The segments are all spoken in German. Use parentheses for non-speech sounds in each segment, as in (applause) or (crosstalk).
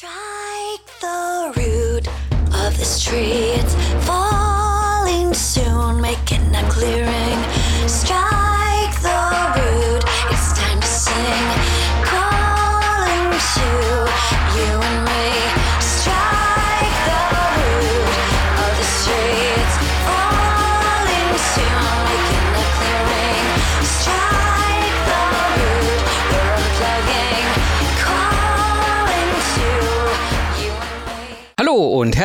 Strike the root of this tree. It's falling soon, making a clearing. Strike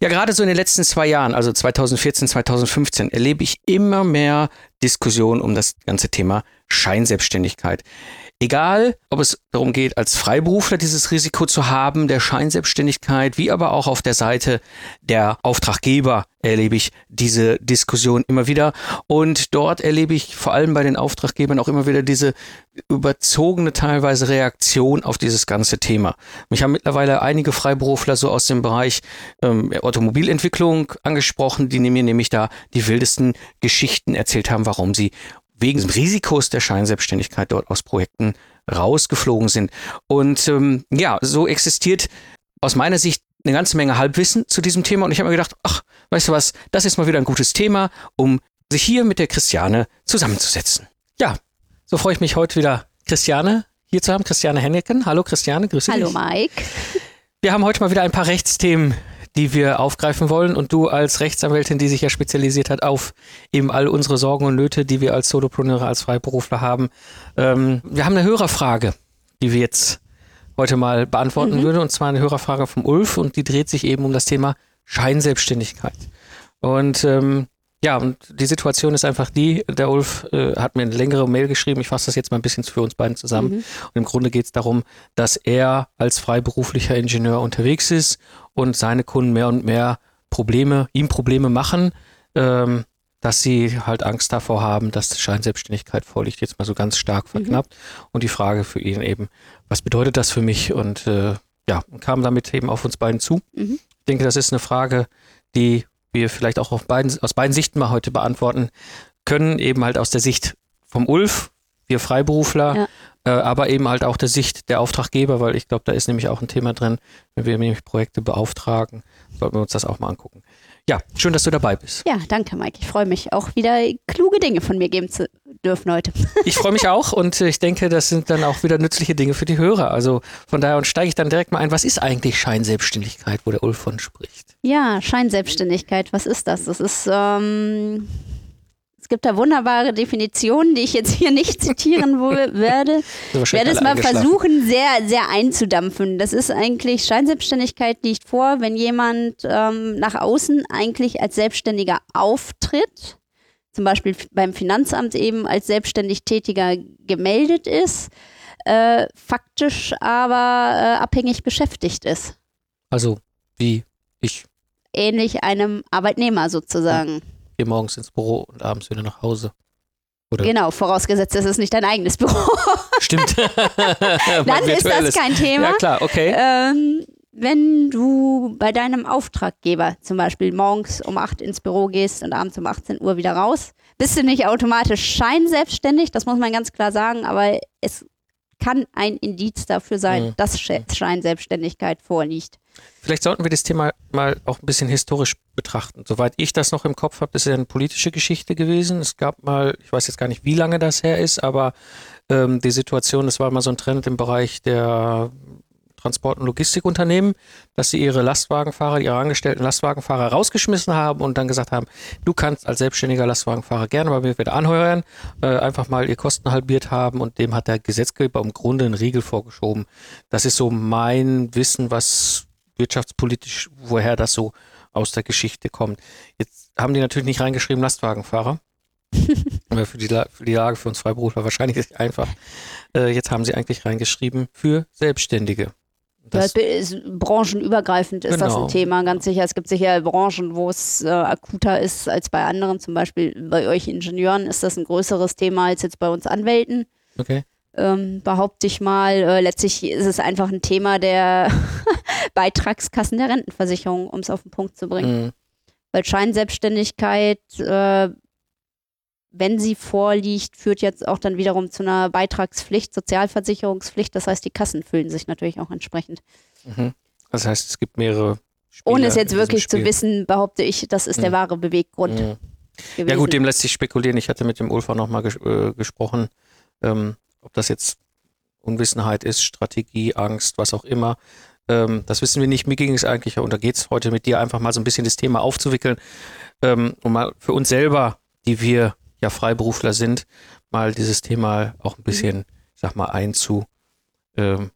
Ja, gerade so in den letzten zwei Jahren, also 2014, 2015, erlebe ich immer mehr Diskussionen um das ganze Thema Scheinselbstständigkeit. Egal, ob es darum geht, als Freiberufler dieses Risiko zu haben, der Scheinselbstständigkeit, wie aber auch auf der Seite der Auftraggeber erlebe ich diese Diskussion immer wieder. Und dort erlebe ich vor allem bei den Auftraggebern auch immer wieder diese überzogene teilweise Reaktion auf dieses ganze Thema. Mich haben mittlerweile einige Freiberufler so aus dem Bereich ähm, Automobilentwicklung angesprochen, die mir nämlich da die wildesten Geschichten erzählt haben, warum sie wegen des Risikos der Scheinselbstständigkeit dort aus Projekten rausgeflogen sind. Und ähm, ja, so existiert aus meiner Sicht eine ganze Menge Halbwissen zu diesem Thema. Und ich habe mir gedacht, ach, weißt du was, das ist mal wieder ein gutes Thema, um sich hier mit der Christiane zusammenzusetzen. Ja, so freue ich mich heute wieder, Christiane hier zu haben, Christiane Henneken. Hallo Christiane, grüße Hallo dich. Mike. Wir haben heute mal wieder ein paar Rechtsthemen, die wir aufgreifen wollen. Und du als Rechtsanwältin, die sich ja spezialisiert hat auf eben all unsere Sorgen und Nöte, die wir als Solopreneure, als Freiberufler haben. Ähm, wir haben eine Hörerfrage, die wir jetzt heute mal beantworten würden. Und zwar eine Hörerfrage vom Ulf und die dreht sich eben um das Thema Scheinselbstständigkeit. Und ähm, ja, und die Situation ist einfach die, der Ulf äh, hat mir eine längere Mail geschrieben, ich fasse das jetzt mal ein bisschen für uns beiden zusammen. Und im Grunde geht es darum, dass er als freiberuflicher Ingenieur unterwegs ist und seine Kunden mehr und mehr Probleme, ihm Probleme machen, ähm, dass sie halt Angst davor haben, dass die Scheinselbstständigkeit vorliegt, jetzt mal so ganz stark verknappt. Und die Frage für ihn eben, was bedeutet das für mich? Und äh, ja, kam damit eben auf uns beiden zu. Mhm. Ich denke, das ist eine Frage, die wir vielleicht auch beiden, aus beiden Sichten mal heute beantworten können, eben halt aus der Sicht vom Ulf, wir Freiberufler, Ja. äh, aber eben halt auch der Sicht der Auftraggeber, weil ich glaube, da ist nämlich auch ein Thema drin, wenn wir nämlich Projekte beauftragen, sollten wir uns das auch mal angucken. Ja, schön, dass du dabei bist. Ja, danke Mike. Ich freue mich auch wieder kluge Dinge von mir geben zu dürfen heute. (laughs) Ich freue mich auch und äh, ich denke, das sind dann auch wieder nützliche Dinge für die Hörer. Also von daher und steige ich dann direkt mal ein, was ist eigentlich Scheinselbstständigkeit, wo der Ulf von spricht? Ja, Scheinselbstständigkeit, was ist das? Das ist, ähm, es gibt da wunderbare Definitionen, die ich jetzt hier nicht zitieren (laughs) werde. Ich werde es mal versuchen, sehr, sehr einzudampfen. Das ist eigentlich, Scheinselbstständigkeit liegt vor, wenn jemand ähm, nach außen eigentlich als Selbstständiger auftritt, zum Beispiel beim Finanzamt eben als selbstständig Tätiger gemeldet ist, äh, faktisch aber äh, abhängig beschäftigt ist. Also wie ich Ähnlich einem Arbeitnehmer sozusagen. gehe morgens ins Büro und abends wieder nach Hause. Oder? Genau, vorausgesetzt, es ist nicht dein eigenes Büro. (laughs) Stimmt. (laughs) Dann ist das kein Thema. Ja klar, okay. Ähm, wenn du bei deinem Auftraggeber zum Beispiel morgens um 8 ins Büro gehst und abends um 18 Uhr wieder raus, bist du nicht automatisch scheinselbstständig, das muss man ganz klar sagen, aber es kann ein Indiz dafür sein, Mhm. dass Sche- Scheinselbstständigkeit vorliegt. Vielleicht sollten wir das Thema mal auch ein bisschen historisch betrachten. Soweit ich das noch im Kopf habe, ist ja eine politische Geschichte gewesen. Es gab mal, ich weiß jetzt gar nicht, wie lange das her ist, aber ähm, die Situation, es war mal so ein Trend im Bereich der Transport- und Logistikunternehmen, dass sie ihre Lastwagenfahrer, ihre angestellten Lastwagenfahrer rausgeschmissen haben und dann gesagt haben, du kannst als selbstständiger Lastwagenfahrer gerne bei mir wieder anheuern, äh, einfach mal ihr Kosten halbiert haben und dem hat der Gesetzgeber im Grunde einen Riegel vorgeschoben. Das ist so mein Wissen, was wirtschaftspolitisch, woher das so aus der Geschichte kommt. Jetzt haben die natürlich nicht reingeschrieben Lastwagenfahrer. (laughs) Für die, für die Lage für uns Freiberufler wahrscheinlich ist einfach. Äh, jetzt haben sie eigentlich reingeschrieben für Selbstständige. Das Das, ist, branchenübergreifend ist das Genau. ein Thema, ganz sicher. Es gibt sicher Branchen, wo es äh, akuter ist als bei anderen. Zum Beispiel bei euch Ingenieuren ist das ein größeres Thema als jetzt bei uns Anwälten. okay. Ähm, behaupte ich mal. Äh, letztlich ist es einfach ein Thema der (laughs) Beitragskassen der Rentenversicherung, um es auf den Punkt zu bringen. Mhm. Weil Scheinselbstständigkeit, äh, wenn sie vorliegt, führt jetzt auch dann wiederum zu einer Beitragspflicht, Sozialversicherungspflicht. Das heißt, die Kassen füllen sich natürlich auch entsprechend. Mhm. Das heißt, es gibt mehrere Spieler Ohne es jetzt wirklich zu wissen, behaupte ich, das ist der Mhm. wahre Beweggrund Mhm. Ja gut, dem lässt sich spekulieren. Ich hatte mit dem Ulfa nochmal ges äh, gesprochen, ähm, ob das jetzt Unwissenheit ist, Strategie, Angst, was auch immer. Ähm, das wissen wir nicht. Mir ging es eigentlich, und da geht es heute mit dir einfach mal so ein bisschen das Thema aufzuwickeln, ähm, um mal für uns selber, die wir ja Freiberufler sind, mal dieses Thema auch ein bisschen, ich sag mal, einzu ähm,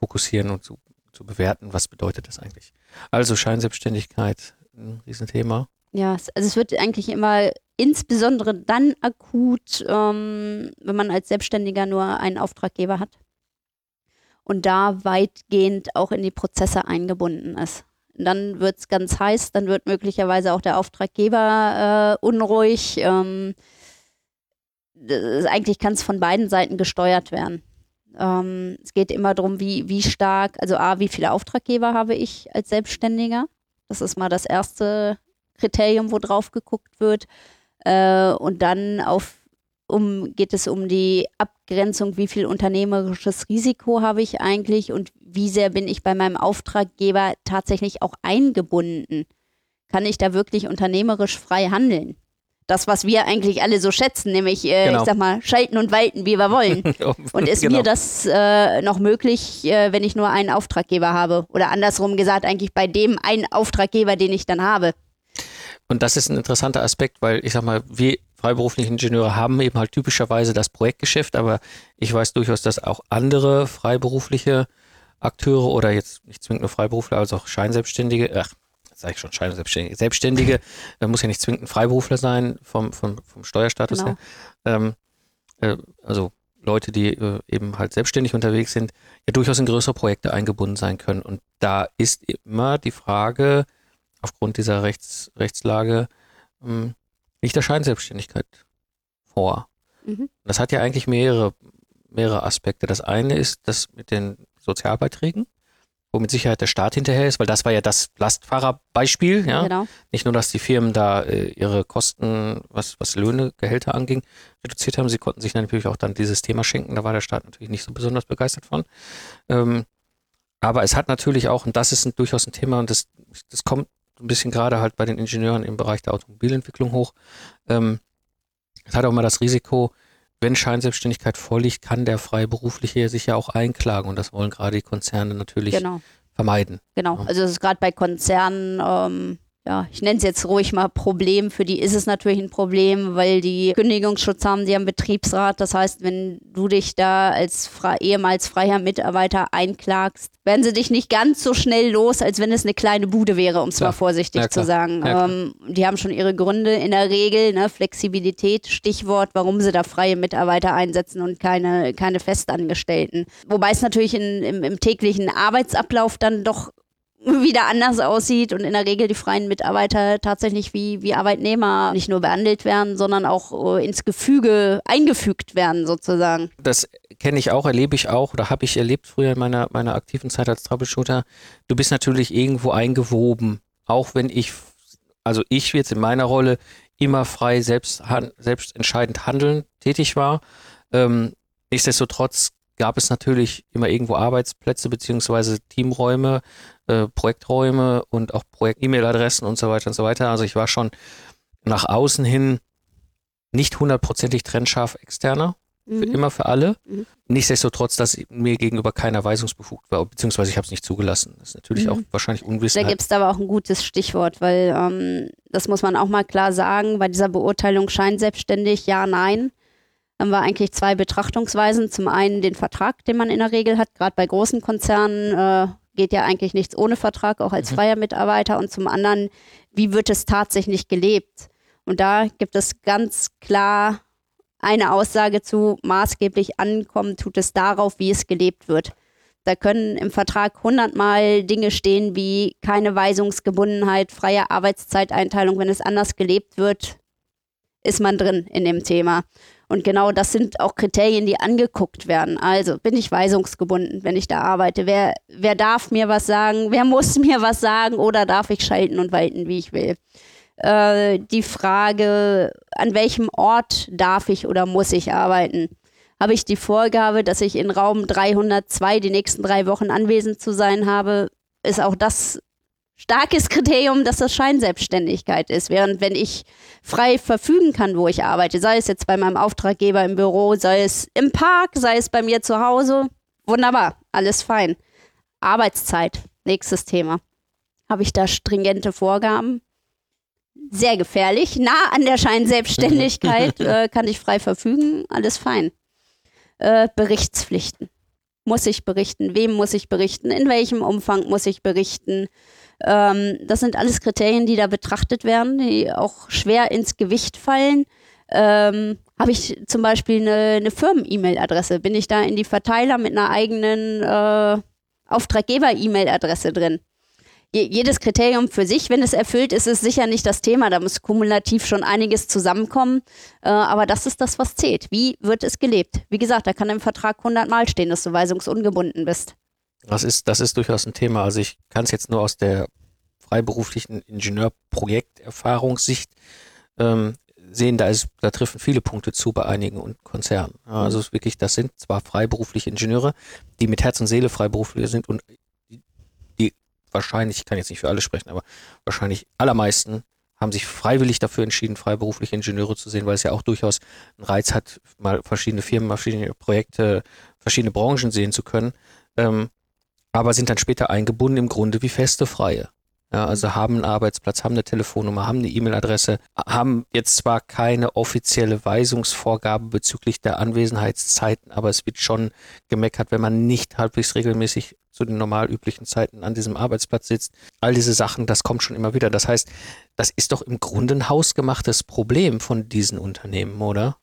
und zu, zu bewerten, was bedeutet das eigentlich. Also Scheinselbstständigkeit, ein Riesenthema. Ja, also es wird eigentlich immer insbesondere dann akut, ähm, wenn man als Selbstständiger nur einen Auftraggeber hat und da weitgehend auch in die Prozesse eingebunden ist. Dann wird es ganz heiß, dann wird möglicherweise auch der Auftraggeber äh, unruhig. Ähm, das, eigentlich kann es von beiden Seiten gesteuert werden. Ähm, es geht immer darum, wie, wie stark, also A, wie viele Auftraggeber habe ich als Selbstständiger? Das ist mal das erste Kriterium, wo drauf geguckt wird. Äh, und dann auf, um, geht es um die Abgrenzung, wie viel unternehmerisches Risiko habe ich eigentlich und wie sehr bin ich bei meinem Auftraggeber tatsächlich auch eingebunden. Kann ich da wirklich unternehmerisch frei handeln? Das, was wir eigentlich alle so schätzen, nämlich, äh, Genau. ich sag mal, schalten und walten, wie wir wollen. (laughs) Und ist Genau. mir das äh, noch möglich, äh, wenn ich nur einen Auftraggeber habe? Oder andersrum gesagt, eigentlich bei dem einen Auftraggeber, den ich dann habe. Und das ist ein interessanter Aspekt, weil ich sag mal, wir freiberufliche Ingenieure haben eben halt typischerweise das Projektgeschäft, aber ich weiß durchaus, dass auch andere freiberufliche Akteure oder jetzt nicht zwingend nur Freiberufler, also auch Scheinselbstständige, ach, sage ich schon Scheinselbstständige, Selbstständige, äh, muss ja nicht zwingend ein Freiberufler sein vom, vom, vom Steuerstatus Genau. her. Ähm, äh, also Leute, die äh, eben halt selbstständig unterwegs sind, ja durchaus in größere Projekte eingebunden sein können. Und da ist immer die Frage, aufgrund dieser Rechts, Rechtslage, ähm, liegt der Scheinselbstständigkeit vor. Mhm. Das hat ja eigentlich mehrere, mehrere Aspekte. Das eine ist das mit den Sozialbeiträgen, wo mit Sicherheit der Staat hinterher ist, weil das war ja das Lastfahrerbeispiel, ja. Genau. Nicht nur, dass die Firmen da äh, ihre Kosten, was, was Löhne, Gehälter anging, reduziert haben, sie konnten sich natürlich auch dann dieses Thema schenken. Da war der Staat natürlich nicht so besonders begeistert von. Ähm, aber es hat natürlich auch, und das ist ein, durchaus ein Thema, und das, das kommt ein bisschen gerade halt bei den Ingenieuren im Bereich der Automobilentwicklung hoch. Ähm, es hat auch mal das Risiko, wenn Scheinselbstständigkeit vorliegt, kann der Freiberufliche sich ja auch einklagen. Und das wollen gerade die Konzerne natürlich Genau. vermeiden. Genau. Ja. Also es ist gerade bei Konzernen, ähm, ja, ich nenne es jetzt ruhig mal Problem. Für die ist es natürlich ein Problem, weil die Kündigungsschutz haben, die haben Betriebsrat. Das heißt, wenn du dich da als frei, ehemals freier Mitarbeiter einklagst, werden sie dich nicht ganz so schnell los, als wenn es eine kleine Bude wäre, um es mal vorsichtig Ja, zu sagen. Ja, ähm, die haben schon ihre Gründe in der Regel, ne, Flexibilität, Stichwort, warum sie da freie Mitarbeiter einsetzen und keine, keine Festangestellten. Wobei es natürlich in, im, im täglichen Arbeitsablauf dann doch (laughs) wieder anders aussieht und in der Regel die freien Mitarbeiter tatsächlich wie, wie Arbeitnehmer nicht nur behandelt werden, sondern auch äh, ins Gefüge eingefügt werden sozusagen. das kenne ich auch, erlebe ich auch oder habe ich erlebt früher in meiner, meiner aktiven Zeit als Troubleshooter. Du bist natürlich irgendwo eingewoben, auch wenn ich, also ich jetzt in meiner Rolle immer frei selbst, han, selbst entscheidend handeln tätig war. Ähm, nichtsdestotrotz gab es natürlich immer irgendwo Arbeitsplätze beziehungsweise Teamräume, äh, Projekträume und auch Projekt-E-Mail-Adressen und so weiter und so weiter. Also ich war schon nach außen hin nicht hundertprozentig trennscharf externer für Mhm. immer für alle. Mhm. Nichtsdestotrotz, dass mir gegenüber keiner weisungsbefugt war, beziehungsweise ich habe es nicht zugelassen. Das ist natürlich Mhm. auch wahrscheinlich Da Unwissenheit. gibt es aber auch ein gutes Stichwort, weil ähm, das muss man auch mal klar sagen, bei dieser Beurteilung scheinselbstständig, ja, nein, haben wir eigentlich zwei Betrachtungsweisen. Zum einen den Vertrag, den man in der Regel hat, gerade bei großen Konzernen äh, geht ja eigentlich nichts ohne Vertrag, auch als Mhm. freier Mitarbeiter. Und zum anderen, wie wird es tatsächlich gelebt? Und da gibt es ganz klar eine Aussage zu, maßgeblich ankommen tut es darauf, wie es gelebt wird. Da können im Vertrag hundertmal Dinge stehen wie keine Weisungsgebundenheit, freie Arbeitszeiteinteilung. Wenn es anders gelebt wird, ist man drin in dem Thema. Und genau das sind auch Kriterien, die angeguckt werden. Also bin ich weisungsgebunden, wenn ich da arbeite? Wer, wer darf mir was sagen? Wer muss (laughs) mir was sagen? Oder darf ich schalten und walten, wie ich will? Äh, die Frage, an welchem Ort darf ich oder muss ich arbeiten? Habe ich die Vorgabe, dass ich in Raum 302 die nächsten drei Wochen anwesend zu sein habe? Ist auch das starkes Kriterium, dass das Scheinselbstständigkeit ist. Während wenn ich frei verfügen kann, wo ich arbeite, sei es jetzt bei meinem Auftraggeber im Büro, sei es im Park, sei es bei mir zu Hause, wunderbar, alles fein. Arbeitszeit, nächstes Thema. Habe ich da stringente Vorgaben? Sehr gefährlich, nah an der Scheinselbstständigkeit, (laughs) äh, kann ich frei verfügen, alles fein. Äh, Berichtspflichten. Muss ich berichten? Wem muss ich berichten? In welchem Umfang muss ich berichten? Ähm, das sind alles Kriterien, die da betrachtet werden, die auch schwer ins Gewicht fallen. Ähm, Habe ich zum Beispiel eine, eine Firmen-E-Mail-Adresse? Bin ich da in die Verteiler mit einer eigenen äh, Auftraggeber-E-Mail-Adresse drin? jedes Kriterium für sich, wenn es erfüllt ist, ist sicher nicht das Thema. Da muss kumulativ schon einiges zusammenkommen. Äh, aber das ist das, was zählt. Wie wird es gelebt? Wie gesagt, da kann im Vertrag 100 Mal stehen, dass du weisungsungebunden bist. Das ist, das ist durchaus ein Thema. Also ich kann es jetzt nur aus der freiberuflichen Ingenieurprojekterfahrungssicht ähm, sehen, da, ist, da treffen viele Punkte zu bei einigen Konzernen. Also es wirklich, das sind zwar freiberufliche Ingenieure, die mit Herz und Seele freiberufliche sind und die wahrscheinlich, ich kann jetzt nicht für alle sprechen, aber wahrscheinlich allermeisten haben sich freiwillig dafür entschieden, freiberufliche Ingenieure zu sehen, weil es ja auch durchaus einen Reiz hat, mal verschiedene Firmen, verschiedene Projekte, verschiedene Branchen sehen zu können. Ähm, aber sind dann später eingebunden im Grunde wie feste Freie. Ja, also haben einen Arbeitsplatz, haben eine Telefonnummer, haben eine E-Mail-Adresse, haben jetzt zwar keine offizielle Weisungsvorgabe bezüglich der Anwesenheitszeiten, aber es wird schon gemeckert, wenn man nicht halbwegs regelmäßig zu den normal üblichen Zeiten an diesem Arbeitsplatz sitzt. All diese Sachen, das kommt schon immer wieder. Das heißt, das ist doch im Grunde ein hausgemachtes Problem von diesen Unternehmen, oder?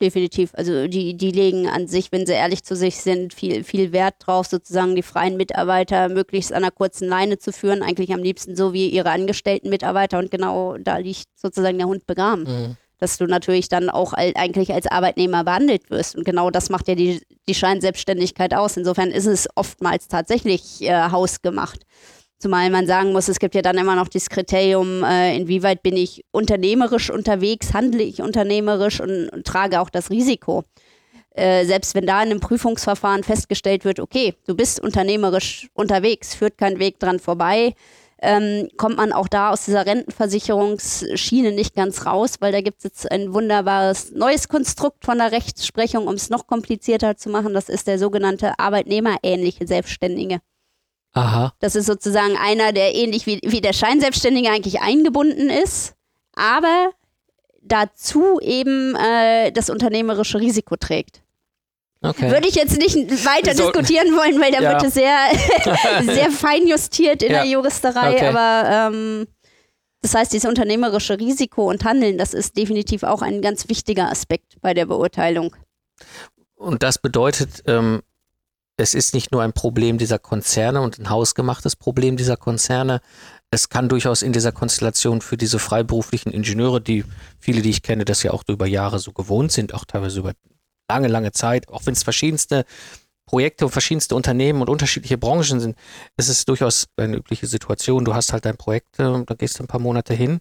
Definitiv. Also die, die legen an sich, wenn sie ehrlich zu sich sind, viel, viel Wert drauf, sozusagen die freien Mitarbeiter möglichst an einer kurzen Leine zu führen. Eigentlich am liebsten so wie ihre angestellten Mitarbeiter und genau da liegt sozusagen der Hund begraben. Mhm. Dass du natürlich dann auch eigentlich als Arbeitnehmer behandelt wirst. Und genau das macht ja die, die Scheinselbstständigkeit aus. Insofern ist es oftmals tatsächlich äh, hausgemacht. Zumal man sagen muss, es gibt ja dann immer noch das Kriterium, äh, inwieweit bin ich unternehmerisch unterwegs, handle ich unternehmerisch und, und trage auch das Risiko. Äh, selbst wenn da in einem Prüfungsverfahren festgestellt wird, okay, du bist unternehmerisch unterwegs, führt kein Weg dran vorbei, ähm, kommt man auch da aus dieser Rentenversicherungsschiene nicht ganz raus, weil da gibt es jetzt ein wunderbares neues Konstrukt von der Rechtsprechung, um es noch komplizierter zu machen. Das ist der sogenannte arbeitnehmerähnliche Selbstständige. Aha. Das ist sozusagen einer, der ähnlich wie, wie der Scheinselbstständige eigentlich eingebunden ist, aber dazu eben äh, das unternehmerische Risiko trägt. Okay. Würde ich jetzt nicht weiter so, diskutieren wollen, weil da ja. wird es sehr, (laughs) sehr fein justiert in ja. der Juristerei, okay. aber ähm, das heißt, dieses unternehmerische Risiko und Handeln, das ist definitiv auch ein ganz wichtiger Aspekt bei der Beurteilung. Und das bedeutet, ähm, es ist nicht nur ein Problem dieser Konzerne und ein hausgemachtes Problem dieser Konzerne. Es kann durchaus in dieser Konstellation für diese freiberuflichen Ingenieure, die viele, die ich kenne, das ja auch über Jahre so gewohnt sind, auch teilweise über lange, lange Zeit, auch wenn es verschiedenste Projekte und verschiedenste Unternehmen und unterschiedliche Branchen sind, ist es durchaus eine übliche Situation. Du hast halt dein Projekt, äh, da gehst du ein paar Monate hin.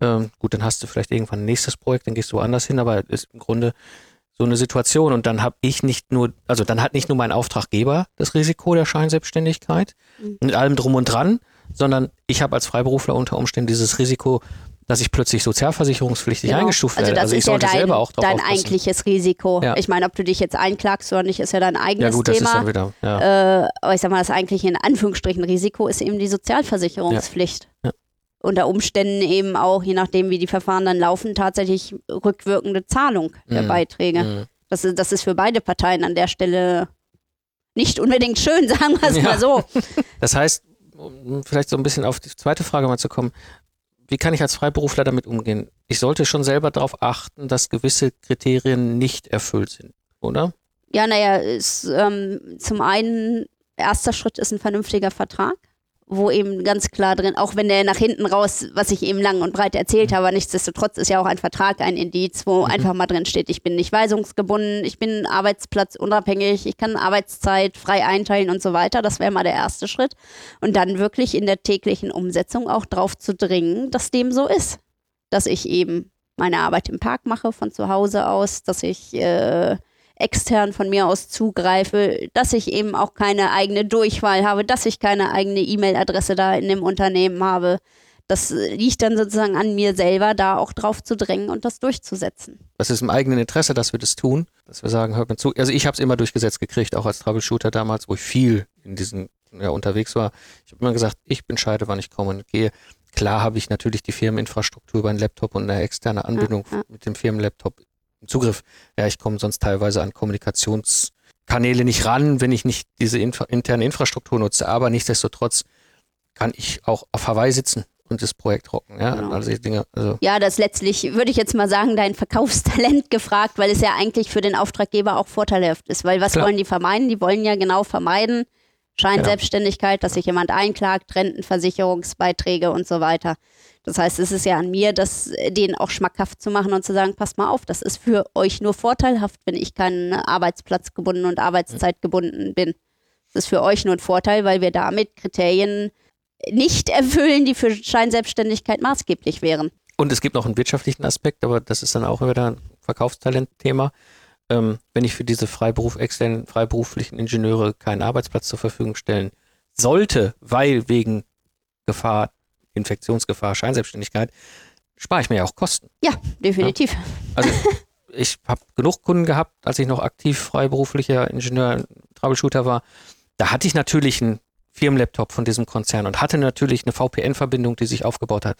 Ähm, gut, dann hast du vielleicht irgendwann ein nächstes Projekt, dann gehst du woanders hin, aber im Grunde so eine Situation und dann habe ich nicht nur, also dann hat nicht nur mein Auftraggeber das Risiko der Scheinselbstständigkeit mhm. mit allem drum und dran, sondern ich habe als Freiberufler unter Umständen dieses Risiko, dass ich plötzlich sozialversicherungspflichtig genau. eingestuft also werde. Also, das also ich ist ja dein, auch dein eigentliches Risiko. Ja. Ich meine, ob du dich jetzt einklagst oder nicht, ist ja dein eigenes ja, gut, Thema. Das ist dann wieder, ja. äh, aber ich sag mal, das eigentliche in Anführungsstrichen Risiko ist eben die Sozialversicherungspflicht. Ja. Unter Umständen eben auch, je nachdem wie die Verfahren dann laufen, tatsächlich rückwirkende Zahlung der mhm. Beiträge. Mhm. Das, ist, das ist für beide Parteien an der Stelle nicht unbedingt schön, (laughs) sagen wir es ja. mal so. Das heißt, um vielleicht so ein bisschen auf die zweite Frage mal zu kommen, wie kann ich als Freiberufler damit umgehen? Ich sollte schon selber darauf achten, dass gewisse Kriterien nicht erfüllt sind, oder? Ja, naja, ähm, zum einen erster Schritt ist ein vernünftiger Vertrag wo eben ganz klar drin, auch wenn der nach hinten raus, was ich eben lang und breit erzählt habe, nichtsdestotrotz ist ja auch ein Vertrag ein Indiz, wo mhm. einfach mal drin steht, ich bin nicht weisungsgebunden, ich bin arbeitsplatzunabhängig, ich kann Arbeitszeit frei einteilen und so weiter. Das wäre mal der erste Schritt. Und dann wirklich in der täglichen Umsetzung auch drauf zu dringen, dass dem so ist. Dass ich eben meine Arbeit im Park mache von zu Hause aus, dass ich äh, extern von mir aus zugreife, dass ich eben auch keine eigene Durchwahl habe, dass ich keine eigene E-Mail-Adresse da in dem Unternehmen habe. Das liegt dann sozusagen an mir selber, da auch drauf zu drängen und das durchzusetzen. Das ist im eigenen Interesse, dass wir das tun, dass wir sagen, hört mir zu. Also ich habe es immer durchgesetzt gekriegt, auch als Troubleshooter damals, wo ich viel in diesen ja, unterwegs war. Ich habe immer gesagt, ich entscheide, wann ich komme und gehe. Klar habe ich natürlich die Firmeninfrastruktur über einen Laptop und eine externe Anbindung ja, ja. mit dem Firmenlaptop Zugriff. Ja, ich komme sonst teilweise an Kommunikationskanäle nicht ran, wenn ich nicht diese Infra interne Infrastruktur nutze. Aber nichtsdestotrotz kann ich auch auf Hawaii sitzen und das Projekt rocken. Ja, genau. also Dinge, also ja, das letztlich, würde ich jetzt mal sagen, dein Verkaufstalent gefragt, weil es ja eigentlich für den Auftraggeber auch vorteilhaft ist. Weil was Klar. wollen die vermeiden? Die wollen ja genau vermeiden, Scheinselbstständigkeit, dass sich jemand einklagt, Rentenversicherungsbeiträge und so weiter. Das heißt, es ist ja an mir, das äh, denen auch schmackhaft zu machen und zu sagen, passt mal auf, das ist für euch nur vorteilhaft, wenn ich keinen Arbeitsplatz gebunden und Arbeitszeit gebunden bin. Das ist für euch nur ein Vorteil, weil wir damit Kriterien nicht erfüllen, die für Scheinselbstständigkeit maßgeblich wären. Und es gibt noch einen wirtschaftlichen Aspekt, aber das ist dann auch wieder ein Verkaufstalentthema. Ähm, wenn ich für diese Freiberuf, externen freiberuflichen Ingenieure keinen Arbeitsplatz zur Verfügung stellen sollte, weil wegen Gefahr Infektionsgefahr, Scheinselbstständigkeit, spare ich mir ja auch Kosten. Ja, definitiv. Ja? Also ich habe genug Kunden gehabt, als ich noch aktiv freiberuflicher Ingenieur, Troubleshooter war. Da hatte ich natürlich einen Firmenlaptop von diesem Konzern und hatte natürlich eine VPN-Verbindung, die sich aufgebaut hat.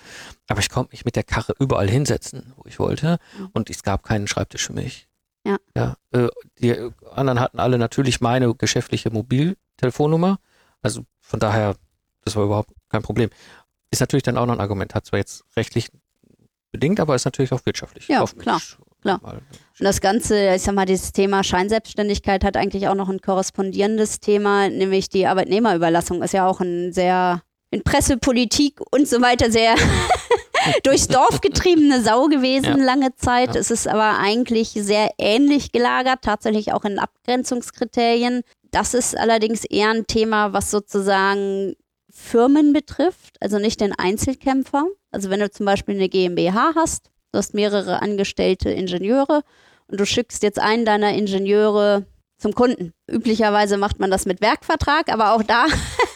Aber ich konnte mich mit der Karre überall hinsetzen, wo ich wollte. Mhm. Und es gab keinen Schreibtisch für mich. Ja. ja äh, die anderen hatten alle natürlich meine geschäftliche Mobiltelefonnummer. Also von daher, das war überhaupt kein Problem. Ist natürlich dann auch noch ein Argument. Hat zwar jetzt rechtlich bedingt, aber ist natürlich auch wirtschaftlich. Ja, klar. Klar. Und das Ganze, ich sag mal, dieses Thema Scheinselbstständigkeit hat eigentlich auch noch ein korrespondierendes Thema, nämlich die Arbeitnehmerüberlassung ist ja auch ein sehr in Pressepolitik und so weiter sehr (laughs) durchs Dorf getriebene Sau gewesen ja. lange Zeit. Ja. Es ist aber eigentlich sehr ähnlich gelagert, tatsächlich auch in Abgrenzungskriterien. Das ist allerdings eher ein Thema, was sozusagen Firmen betrifft, also nicht den Einzelkämpfer. Also wenn du zum Beispiel eine GmbH hast, du hast mehrere angestellte Ingenieure und du schickst jetzt einen deiner Ingenieure zum Kunden. Üblicherweise macht man das mit Werkvertrag, aber auch da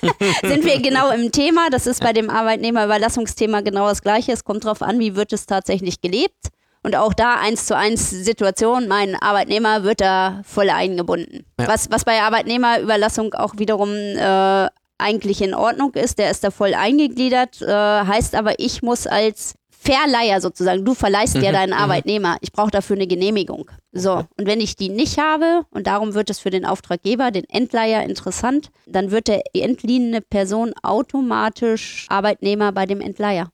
(laughs) sind wir genau im Thema. Das ist bei dem Arbeitnehmerüberlassungsthema genau das Gleiche. Es kommt darauf an, wie wird es tatsächlich gelebt. Und auch da eins zu eins Situation, mein Arbeitnehmer wird da voll eingebunden. Ja. Was, was bei Arbeitnehmerüberlassung auch wiederum äh, eigentlich in Ordnung ist, der ist da voll eingegliedert, äh, heißt aber, ich muss als Verleiher sozusagen, du verleihst mhm, ja deinen mhm. Arbeitnehmer, ich brauche dafür eine Genehmigung. So, und wenn ich die nicht habe, und darum wird es für den Auftraggeber, den Endleiher interessant, dann wird der entliehene Person automatisch Arbeitnehmer bei dem Entleiher.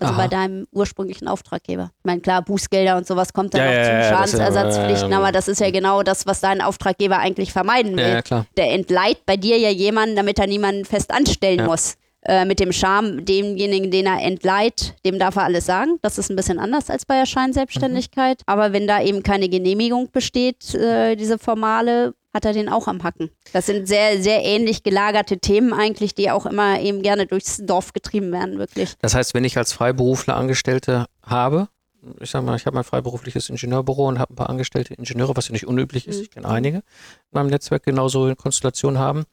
Also Aha. bei deinem ursprünglichen Auftraggeber. Ich meine, klar, Bußgelder und sowas kommt dann ja, noch ja, zu Schadensersatzpflichten, aber das ist ja genau das, was dein Auftraggeber eigentlich vermeiden will. Der entleiht bei dir ja jemanden, damit er niemanden fest anstellen muss. Äh, mit dem Charme, demjenigen, den er entleiht, dem darf er alles sagen. Das ist ein bisschen anders als bei der Scheinselbstständigkeit. Mhm. Aber wenn da eben keine Genehmigung besteht, äh, diese formale, hat er den auch am Hacken. Das sind sehr, sehr ähnlich gelagerte Themen eigentlich, die auch immer eben gerne durchs Dorf getrieben werden, wirklich. Das heißt, wenn ich als Freiberufler Angestellte habe, ich sag mal, ich habe mein freiberufliches Ingenieurbüro und habe ein paar angestellte Ingenieure, was ja nicht unüblich ist, mhm. ich kenne einige in meinem Netzwerk genauso in Konstellation haben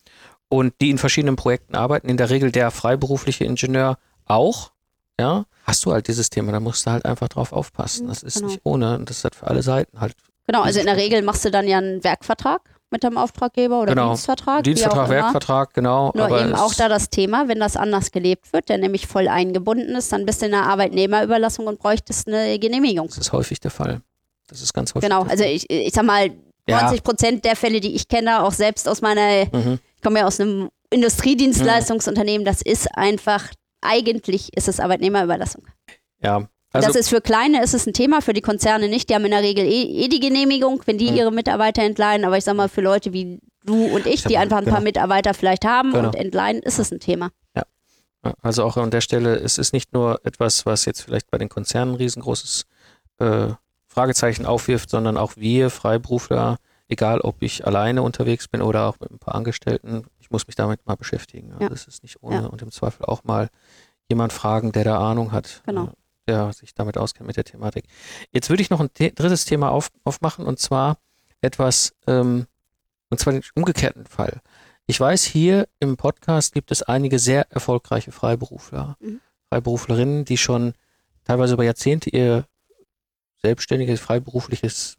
und die in verschiedenen Projekten arbeiten, in der Regel der freiberufliche Ingenieur auch, ja, hast du halt dieses Thema, da musst du halt einfach drauf aufpassen. Mhm, das ist genau. nicht ohne, das hat für alle Seiten halt. Genau, also in der Regel machst du dann ja einen Werkvertrag mit dem Auftraggeber oder genau. Dienstvertrag. Dienstvertrag, Werkvertrag, genau. Nur aber eben auch da das Thema, wenn das anders gelebt wird, der nämlich voll eingebunden ist, dann bist du in einer Arbeitnehmerüberlassung und bräuchtest eine Genehmigung. Das ist häufig der Fall. Das ist ganz häufig. Genau, also ich, ich sag mal, 90 Prozent ja. der Fälle, die ich kenne, auch selbst aus meiner, mhm. Ich komme ja aus einem Industriedienstleistungsunternehmen, mhm. das ist einfach, eigentlich ist es Arbeitnehmerüberlassung. Ja, also das ist für Kleine ist es ein Thema, für die Konzerne nicht. Die haben in der Regel eh, eh die Genehmigung, wenn die mhm. ihre Mitarbeiter entleihen. Aber ich sag mal, für Leute wie du und ich, die einfach ein Genau. paar Mitarbeiter vielleicht haben Genau. und entleihen, ist es ein Thema. Ja, Also auch an der Stelle, es ist nicht nur etwas, was jetzt vielleicht bei den Konzernen ein riesengroßes äh, Fragezeichen aufwirft, sondern auch wir Freiberufler, egal ob ich alleine unterwegs bin oder auch mit ein paar Angestellten, ich muss mich damit mal beschäftigen. Ja. Ja. Das ist nicht ohne Ja. und im Zweifel auch mal jemand fragen, der da Ahnung hat, Genau. äh, der sich damit auskennt mit der Thematik. Jetzt würde ich noch ein The drittes Thema auf, aufmachen und zwar etwas, ähm, und zwar den umgekehrten Fall. Ich weiß, hier im Podcast gibt es einige sehr erfolgreiche Freiberufler, Mhm. Freiberuflerinnen, die schon teilweise über Jahrzehnte ihr selbstständiges, freiberufliches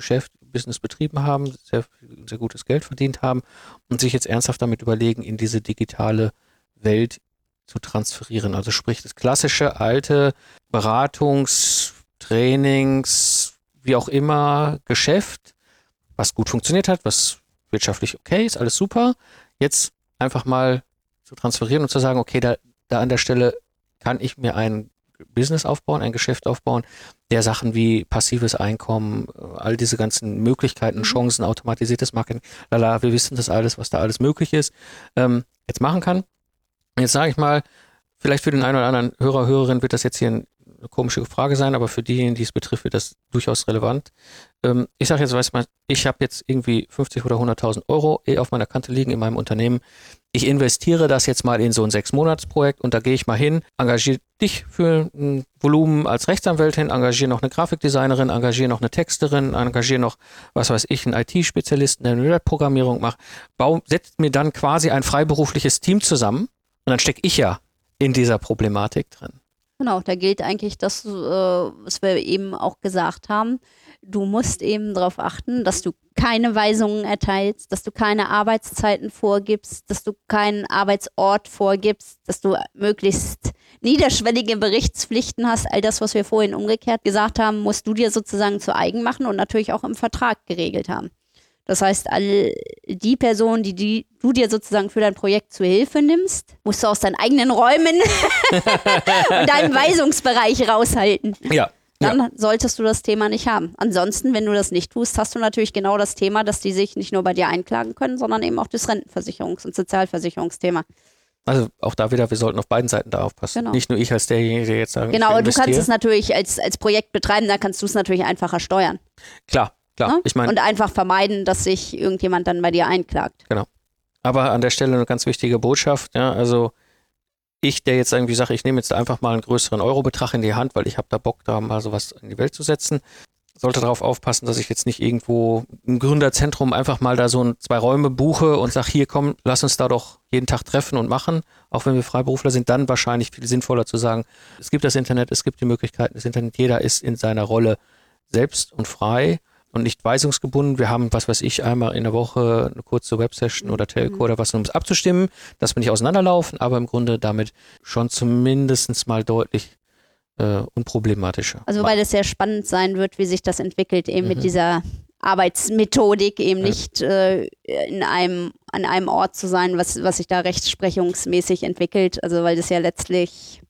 Geschäft, Business betrieben haben, sehr, sehr gutes Geld verdient haben und sich jetzt ernsthaft damit überlegen, in diese digitale Welt zu transferieren. Also sprich das klassische alte Beratungs-, Trainings-, wie auch immer Geschäft, was gut funktioniert hat, was wirtschaftlich okay ist, alles super. Jetzt einfach mal zu transferieren und zu sagen, okay, da, da an der Stelle kann ich mir ein Business aufbauen, ein Geschäft aufbauen, der Sachen wie passives Einkommen, äh, all diese ganzen Möglichkeiten, Mhm. Chancen, automatisiertes Marketing, lala, wir wissen das alles, was da alles möglich ist, ähm, jetzt machen kann. Jetzt sage ich mal, vielleicht für den einen oder anderen Hörer, Hörerin wird das jetzt hier ein, eine komische Frage sein, aber für diejenigen, die es betrifft, wird das durchaus relevant. Ähm, ich sage jetzt, weißt du mal, ich habe jetzt irgendwie 50 oder 100.000 Euro eh auf meiner Kante liegen in meinem Unternehmen. Ich investiere das jetzt mal in so ein Sechs-Monats-Projekt und da gehe ich mal hin, engagiere dich für ein Volumen als Rechtsanwältin, engagiere noch eine Grafikdesignerin, engagiere noch eine Texterin, engagiere noch, was weiß ich, einen IT-Spezialisten, der eine Webprogrammierung macht, baue, setzt mir dann quasi ein freiberufliches Team zusammen und dann stecke ich ja in dieser Problematik drin. Genau, da gilt eigentlich das, äh, was wir eben auch gesagt haben. Du musst eben darauf achten, dass du keine Weisungen erteilst, dass du keine Arbeitszeiten vorgibst, dass du keinen Arbeitsort vorgibst, dass du möglichst niederschwellige Berichtspflichten hast. All das, was wir vorhin umgekehrt gesagt haben, musst du dir sozusagen zu eigen machen und natürlich auch im Vertrag geregelt haben. Das heißt, all die Personen, die, die du dir sozusagen für dein Projekt zu Hilfe nimmst, musst du aus deinen eigenen Räumen (laughs) und deinem Weisungsbereich raushalten. Ja. Dann solltest du das Thema nicht haben. Ansonsten, wenn du das nicht tust, hast du natürlich genau das Thema, dass die sich nicht nur bei dir einklagen können, sondern eben auch das Rentenversicherungs- und Sozialversicherungsthema. Also auch da wieder, wir sollten auf beiden Seiten da aufpassen. Genau. Nicht nur ich als derjenige, der jetzt sagen, Genau, aber du kannst es natürlich als, als Projekt betreiben, da kannst du es natürlich einfacher steuern. Klar, klar. ne? Ich meine, und einfach vermeiden, dass sich irgendjemand dann bei dir einklagt. aber an der Stelle eine ganz wichtige Botschaft. Ja, also ich, der jetzt irgendwie sage, ich nehme jetzt einfach mal einen größeren Eurobetrag in die Hand, weil ich habe da Bock, da mal sowas in die Welt zu setzen, sollte darauf aufpassen, dass ich jetzt nicht irgendwo im Gründerzentrum einfach mal da so ein, zwei Räume buche und sage, hier komm, lass uns da doch jeden Tag treffen und machen. Auch wenn wir Freiberufler sind, dann wahrscheinlich viel sinnvoller zu sagen, es gibt das Internet, es gibt die Möglichkeiten des Internet, jeder ist in seiner Rolle selbst und frei und nicht weisungsgebunden. Wir haben, was weiß ich, einmal in der Woche eine kurze Websession oder Telco oder was, um es abzustimmen, dass wir nicht auseinanderlaufen, aber im Grunde damit schon zumindest mal deutlich äh, unproblematischer. Also weil es sehr spannend sein wird, wie sich das entwickelt, eben Mhm. mit dieser Arbeitsmethodik, eben Ja. nicht äh, in einem, an einem Ort zu sein, was, was sich da rechtsprechungsmäßig entwickelt. Also weil das ja letztlich,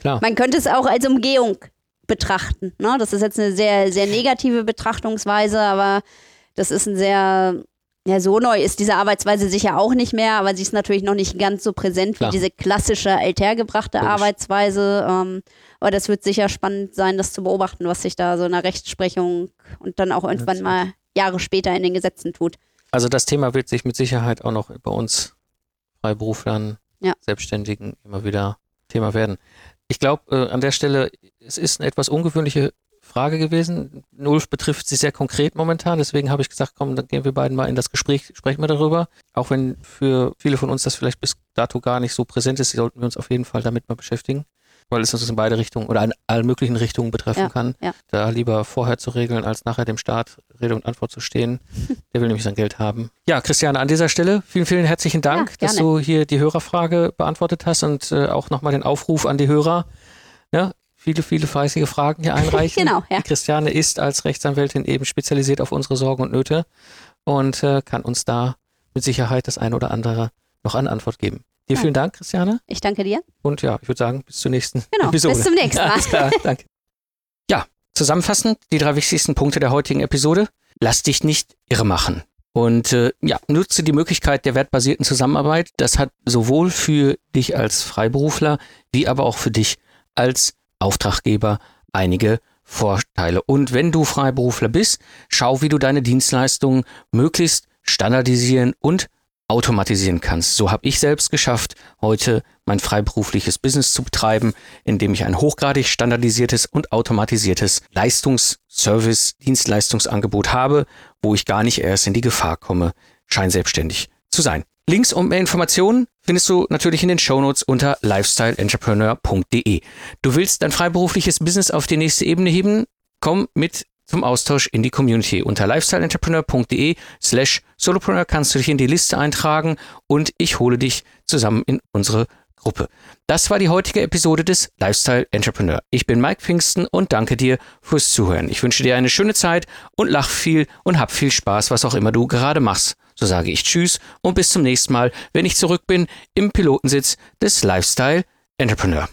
Klar. man könnte es auch als Umgehung betrachten. Ne? Das ist jetzt eine sehr, sehr negative Betrachtungsweise, aber das ist ein sehr, ja, so neu ist diese Arbeitsweise sicher auch nicht mehr, aber sie ist natürlich noch nicht ganz so präsent Klar. wie diese klassische althergebrachte Logisch. Arbeitsweise. Ähm, aber das wird sicher spannend sein, das zu beobachten, was sich da so in der Rechtsprechung und dann auch irgendwann mal Jahre später in den Gesetzen tut. Also das Thema wird sich mit Sicherheit auch noch bei uns Freiberuflern, Ja. Selbstständigen immer wieder Thema werden. Ich glaube, äh, an der Stelle, es ist eine etwas ungewöhnliche Frage gewesen. Ulf betrifft sie sehr konkret momentan, deswegen habe ich gesagt, komm, dann gehen wir beiden mal in das Gespräch, sprechen wir darüber. Auch wenn für viele von uns das vielleicht bis dato gar nicht so präsent ist, sollten wir uns auf jeden Fall damit mal beschäftigen, weil es uns in beide Richtungen oder in allen möglichen Richtungen betreffen Ja, kann. ja. Da lieber vorher zu regeln, als nachher dem Staat Rede und Antwort zu stehen. (laughs) Der will nämlich sein Geld haben. Ja, Christiane, an dieser Stelle vielen, vielen herzlichen Dank, Ja, dass du hier die Hörerfrage beantwortet hast und äh, auch nochmal den Aufruf an die Hörer. Ja, viele, viele fleißige Fragen hier einreichen. (laughs) Genau, ja. Die Christiane ist als Rechtsanwältin eben spezialisiert auf unsere Sorgen und Nöte und äh, kann uns da mit Sicherheit das eine oder andere noch an Antwort geben. Dir Ja. vielen Dank, Christiane. Ich danke dir. Und ja, ich würde sagen, bis zur nächsten Genau, Episode. bis zum nächsten Mal. Klar, danke. Ja, zusammenfassend die drei wichtigsten Punkte der heutigen Episode. Lass dich nicht irre machen. Und äh, ja, nutze die Möglichkeit der wertbasierten Zusammenarbeit. Das hat sowohl für dich als Freiberufler wie aber auch für dich als Auftraggeber einige Vorteile. Und wenn du Freiberufler bist, schau, wie du deine Dienstleistungen möglichst standardisieren und automatisieren kannst. So habe ich selbst geschafft, heute mein freiberufliches Business zu betreiben, indem ich ein hochgradig standardisiertes und automatisiertes Leistungsservice, Dienstleistungsangebot habe, wo ich gar nicht erst in die Gefahr komme, scheinselbstständig zu sein. Links und mehr Informationen findest du natürlich in den Shownotes unter lifestyleentrepreneur.de. Du willst dein freiberufliches Business auf die nächste Ebene heben? Komm mit zum Austausch in die Community. Unter lifestyleentrepreneur.de slash solopreneur kannst du dich in die Liste eintragen und ich hole dich zusammen in unsere Gruppe. Das war die heutige Episode des Lifestyle Entrepreneur. Ich bin Mike Pfingsten und danke dir fürs Zuhören. Ich wünsche dir eine schöne Zeit und lach viel und hab viel Spaß, was auch immer du gerade machst. So sage ich Tschüss und bis zum nächsten Mal, wenn ich zurück bin im Pilotensitz des Lifestyle Entrepreneur.